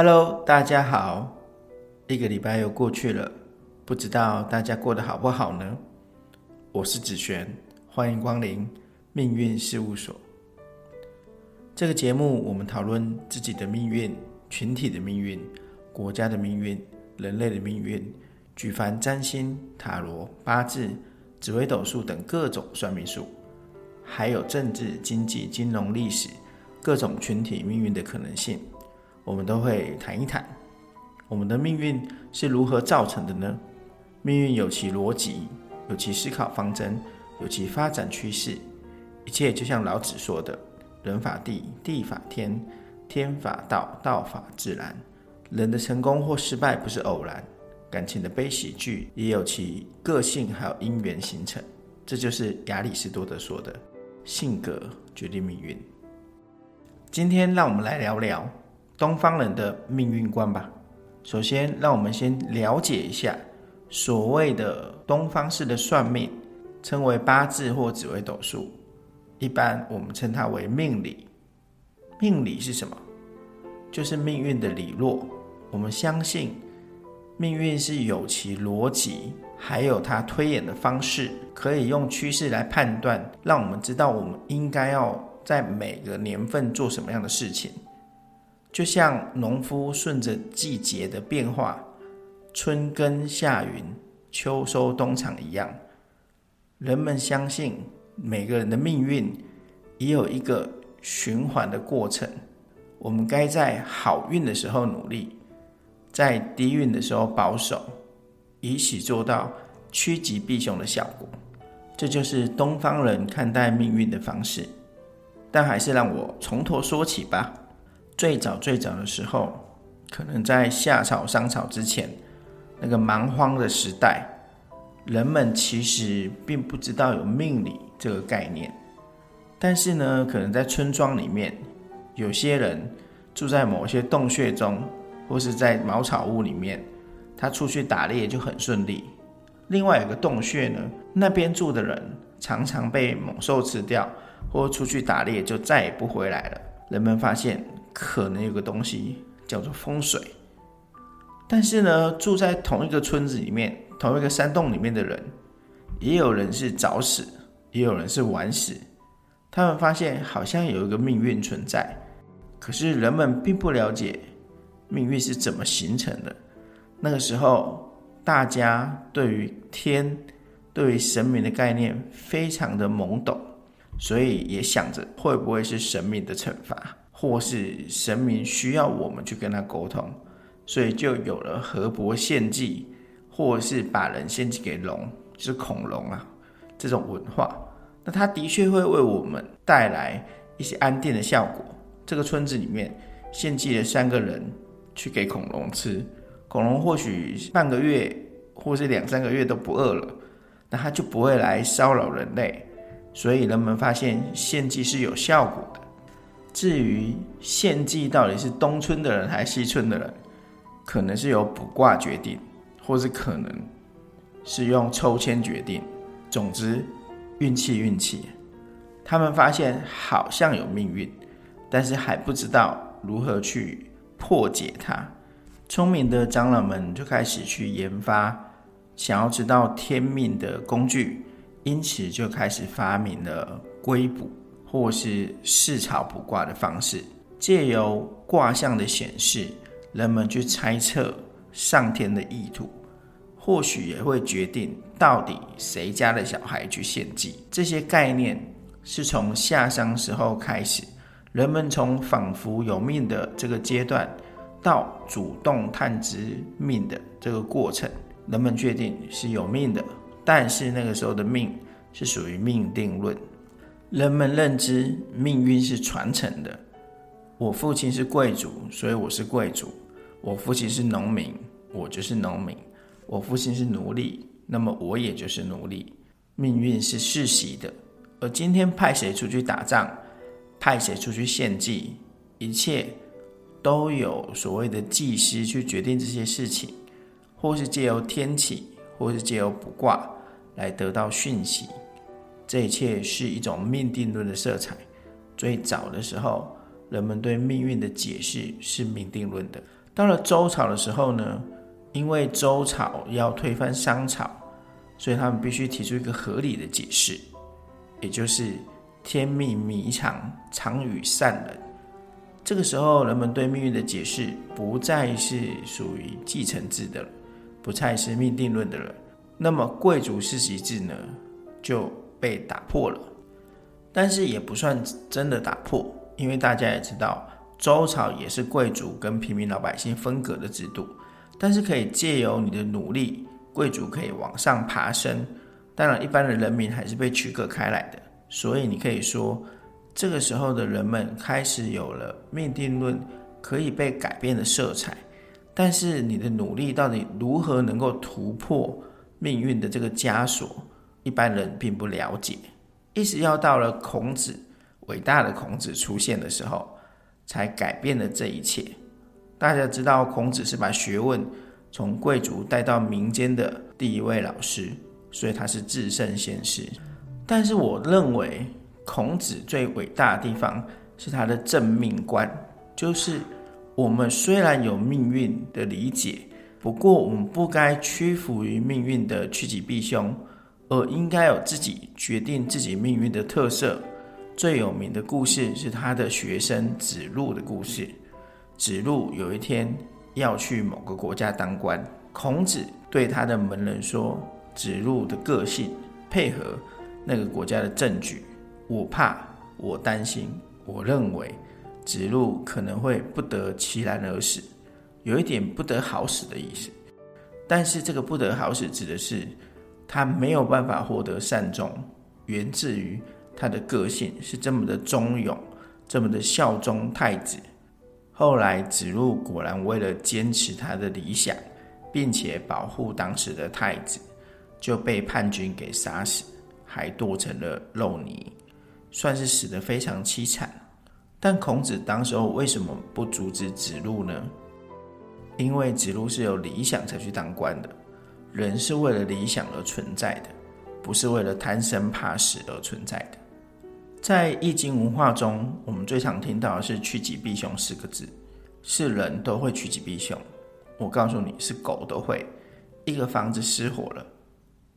Hello，大家好，一个礼拜又过去了，不知道大家过得好不好呢？我是子璇，欢迎光临命运事务所。这个节目我们讨论自己的命运、群体的命运、国家的命运、人类的命运，举凡占星、塔罗、八字、紫微斗数等各种算命术，还有政治、经济、金融、历史各种群体命运的可能性。我们都会谈一谈，我们的命运是如何造成的呢？命运有其逻辑，有其思考方针，有其发展趋势。一切就像老子说的：“人法地，地法天，天法道，道法自然。”人的成功或失败不是偶然，感情的悲喜剧也有其个性，还有因缘形成。这就是亚里士多德说的：“性格决定命运。”今天让我们来聊聊。东方人的命运观吧。首先，让我们先了解一下所谓的东方式的算命，称为八字或紫微斗数。一般我们称它为命理。命理是什么？就是命运的理论。我们相信命运是有其逻辑，还有它推演的方式，可以用趋势来判断，让我们知道我们应该要在每个年份做什么样的事情。就像农夫顺着季节的变化，春耕夏耘，秋收冬藏一样，人们相信每个人的命运也有一个循环的过程。我们该在好运的时候努力，在低运的时候保守，以此做到趋吉避凶的效果。这就是东方人看待命运的方式。但还是让我从头说起吧。最早最早的时候，可能在夏朝、商朝之前，那个蛮荒的时代，人们其实并不知道有命理这个概念。但是呢，可能在村庄里面，有些人住在某些洞穴中，或是在茅草屋里面，他出去打猎就很顺利。另外有个洞穴呢，那边住的人常常被猛兽吃掉，或出去打猎就再也不回来了。人们发现。可能有个东西叫做风水，但是呢，住在同一个村子里面、同一个山洞里面的人，也有人是早死，也有人是晚死。他们发现好像有一个命运存在，可是人们并不了解命运是怎么形成的。那个时候，大家对于天、对于神明的概念非常的懵懂，所以也想着会不会是神明的惩罚。或是神明需要我们去跟他沟通，所以就有了河伯献祭，或是把人献祭给龙，就是恐龙啊这种文化。那它的确会为我们带来一些安定的效果。这个村子里面献祭了三个人去给恐龙吃，恐龙或许半个月或是两三个月都不饿了，那它就不会来骚扰人类。所以人们发现献祭是有效果的。至于献祭到底是东村的人还是西村的人，可能是由卜卦决定，或是可能是用抽签决定。总之，运气运气。他们发现好像有命运，但是还不知道如何去破解它。聪明的长老们就开始去研发，想要知道天命的工具，因此就开始发明了龟卜。或是视草卜卦的方式，借由卦象的显示，人们去猜测上天的意图，或许也会决定到底谁家的小孩去献祭。这些概念是从夏商时候开始，人们从仿佛有命的这个阶段，到主动探知命的这个过程，人们确定是有命的，但是那个时候的命是属于命定论。人们认知命运是传承的。我父亲是贵族，所以我是贵族；我父亲是农民，我就是农民；我父亲是奴隶，那么我也就是奴隶。命运是世袭的，而今天派谁出去打仗，派谁出去献祭，一切都有所谓的祭师去决定这些事情，或是借由天启，或是借由卜卦来得到讯息。这一切是一种命定论的色彩。最早的时候，人们对命运的解释是命定论的，到了周朝的时候呢，因为周朝要推翻商朝，所以他们必须提出一个合理的解释，也就是“天命迷常，常与善人”。这个时候，人们对命运的解释不再是属于继承制的了，不再是命定论的了。那么，贵族世袭制呢，就被打破了。但是也不算真的打破，因为大家也知道，周朝也是贵族跟平民老百姓分隔的制度。但是可以借由你的努力，贵族可以往上爬升，当然一般的人民还是被区隔开来的。所以你可以说，这个时候的人们开始有了命定论可以被改变的色彩。但是你的努力到底如何能够突破命运的这个枷锁，一般人并不了解。一直要到了孔子，伟大的孔子出现的时候，才改变了这一切。大家知道，孔子是把学问从贵族带到民间的第一位老师，所以他是至圣先师。但是，我认为孔子最伟大的地方是他的正命观，就是我们虽然有命运的理解，不过我们不该屈服于命运的趋吉避凶。而应该有自己决定自己命运的特色。最有名的故事是他的学生子路的故事。子路有一天要去某个国家当官，孔子对他的门人说：“子路的个性配合那个国家的政局，我怕，我担心，我认为子路可能会不得其然而死，有一点不得好死的意思。但是这个不得好死指的是。”他没有办法获得善终，源自于他的个性是这么的忠勇，这么的效忠太子。后来子路果然为了坚持他的理想，并且保护当时的太子，就被叛军给杀死，还剁成了肉泥，算是死得非常凄惨。但孔子当时候为什么不阻止子路呢？因为子路是有理想才去当官的。人是为了理想而存在的，不是为了贪生怕死而存在的。在易经文化中，我们最常听到的是“趋吉避凶”四个字，是人都会趋吉避凶。我告诉你是狗都会，一个房子失火了，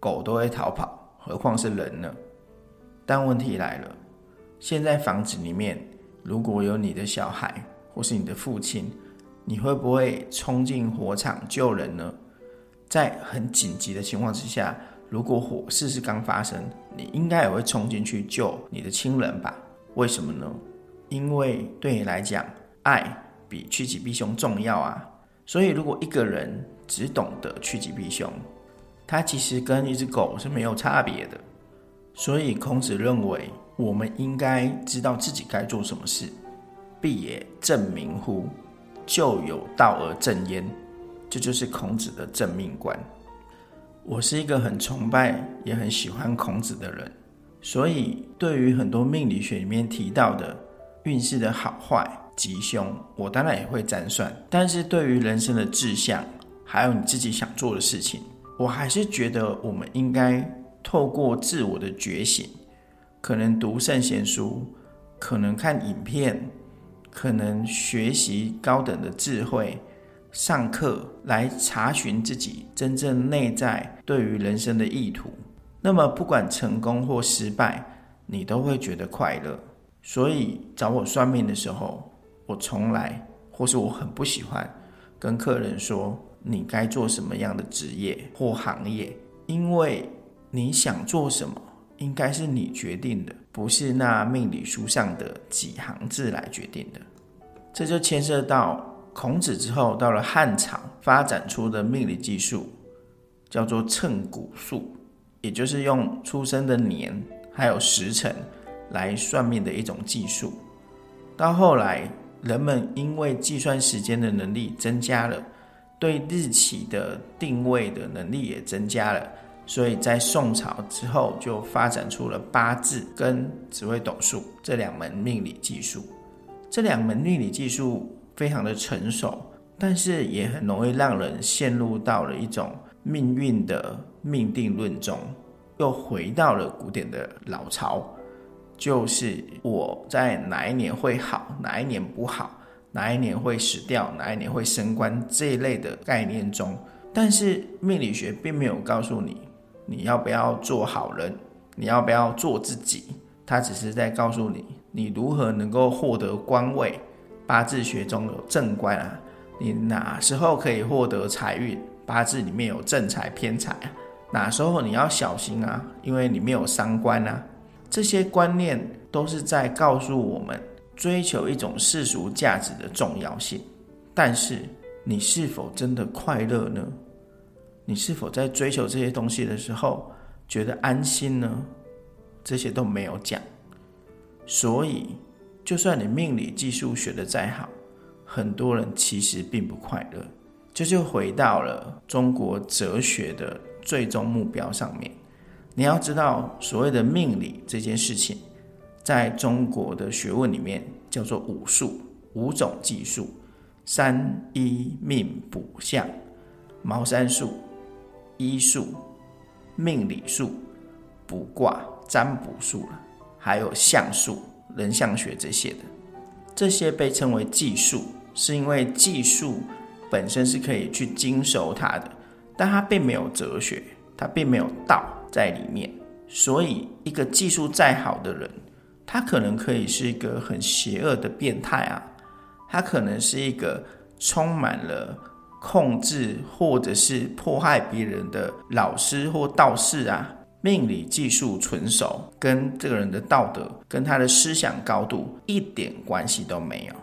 狗都会逃跑，何况是人呢？但问题来了，现在房子里面如果有你的小孩或是你的父亲，你会不会冲进火场救人呢？在很紧急的情况之下，如果火势是刚发生，你应该也会冲进去救你的亲人吧？为什么呢？因为对你来讲，爱比趋吉避凶重要啊。所以，如果一个人只懂得趋吉避凶，他其实跟一只狗是没有差别的。所以，孔子认为我们应该知道自己该做什么事。必也正明乎？就有道而正焉。这就是孔子的正命观。我是一个很崇拜也很喜欢孔子的人，所以对于很多命理学里面提到的运势的好坏、吉凶，我当然也会占算。但是对于人生的志向，还有你自己想做的事情，我还是觉得我们应该透过自我的觉醒，可能读圣贤书，可能看影片，可能学习高等的智慧。上课来查询自己真正内在对于人生的意图，那么不管成功或失败，你都会觉得快乐。所以找我算命的时候，我从来或是我很不喜欢跟客人说你该做什么样的职业或行业，因为你想做什么应该是你决定的，不是那命理书上的几行字来决定的。这就牵涉到。孔子之后，到了汉朝，发展出的命理技术叫做称骨术，也就是用出生的年还有时辰来算命的一种技术。到后来，人们因为计算时间的能力增加了，对日期的定位的能力也增加了，所以在宋朝之后就发展出了八字跟紫微斗数这两门命理技术。这两门命理技术。非常的成熟，但是也很容易让人陷入到了一种命运的命定论中，又回到了古典的老巢，就是我在哪一年会好，哪一年不好，哪一年会死掉，哪一年会升官这一类的概念中。但是命理学并没有告诉你你要不要做好人，你要不要做自己，它只是在告诉你你如何能够获得官位。八字学中有正官啊，你哪时候可以获得财运？八字里面有正财偏财啊，哪时候你要小心啊？因为里面有伤官啊。这些观念都是在告诉我们追求一种世俗价值的重要性。但是你是否真的快乐呢？你是否在追求这些东西的时候觉得安心呢？这些都没有讲。所以，就算你命理技术学的再好，很多人其实并不快乐。这就回到了中国哲学的最终目标上面。你要知道，所谓的命理这件事情，在中国的学问里面叫做五术，五种技术：三一命卜相、茅山术、医术、命理术、卜卦、占卜术了，还有相术、人像学这些的。这些被称为技术，是因为技术。本身是可以去经手它的，但它并没有哲学，它并没有道在里面。所以，一个技术再好的人，他可能可以是一个很邪恶的变态啊，他可能是一个充满了控制或者是迫害别人的老师或道士啊。命理技术纯熟，跟这个人的道德跟他的思想高度一点关系都没有。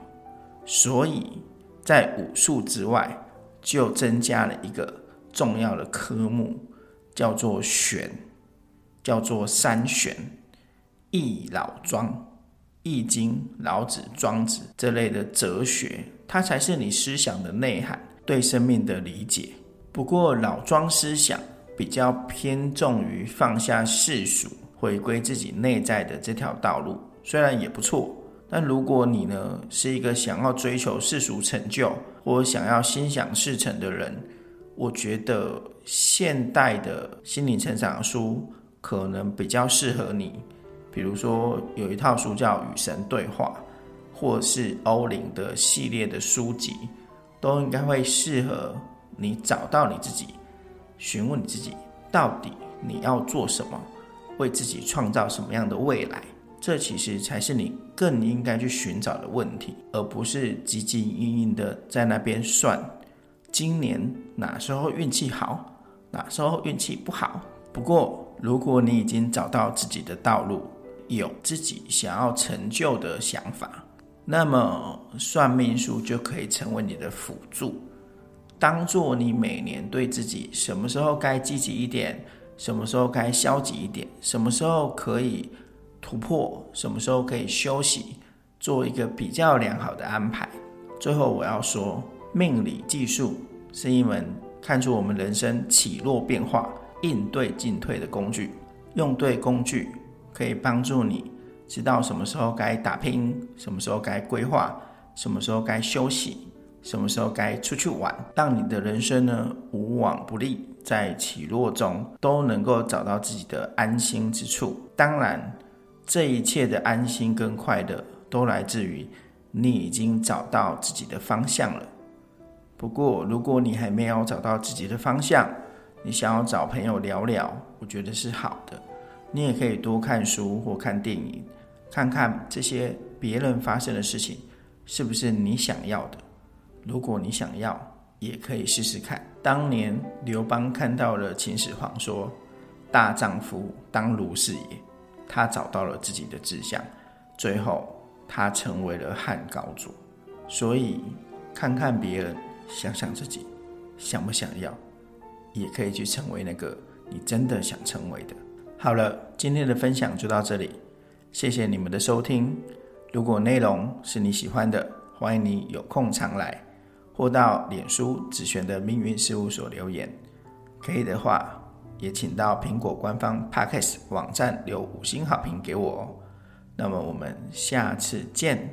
所以。在武术之外，就增加了一个重要的科目，叫做玄，叫做三玄，易、老、庄、易经、老子、庄子这类的哲学，它才是你思想的内涵，对生命的理解。不过老庄思想比较偏重于放下世俗，回归自己内在的这条道路，虽然也不错。但如果你呢是一个想要追求世俗成就或想要心想事成的人，我觉得现代的心灵成长书可能比较适合你。比如说有一套书叫《与神对话》，或是欧林的系列的书籍，都应该会适合你找到你自己，询问你自己到底你要做什么，为自己创造什么样的未来。这其实才是你更应该去寻找的问题，而不是汲汲营营的在那边算今年哪时候运气好，哪时候运气不好。不过，如果你已经找到自己的道路，有自己想要成就的想法，那么算命术就可以成为你的辅助，当做你每年对自己什么时候该积极一点，什么时候该消极一点，什么时候可以。突破什么时候可以休息，做一个比较良好的安排。最后我要说，命理技术是一门看出我们人生起落变化、应对进退的工具。用对工具，可以帮助你知道什么时候该打拼，什么时候该规划，什么时候该休息，什么时候该出去玩，让你的人生呢无往不利，在起落中都能够找到自己的安心之处。当然。这一切的安心跟快乐，都来自于你已经找到自己的方向了。不过，如果你还没有找到自己的方向，你想要找朋友聊聊，我觉得是好的。你也可以多看书或看电影，看看这些别人发生的事情是不是你想要的。如果你想要，也可以试试看。当年刘邦看到了秦始皇，说：“大丈夫当如是也。”他找到了自己的志向，最后他成为了汉高祖。所以，看看别人，想想自己，想不想要，也可以去成为那个你真的想成为的。好了，今天的分享就到这里，谢谢你们的收听。如果内容是你喜欢的，欢迎你有空常来，或到脸书子璇的命运事务所留言。可以的话。也请到苹果官方 Podcast 网站留五星好评给我哦。那么我们下次见。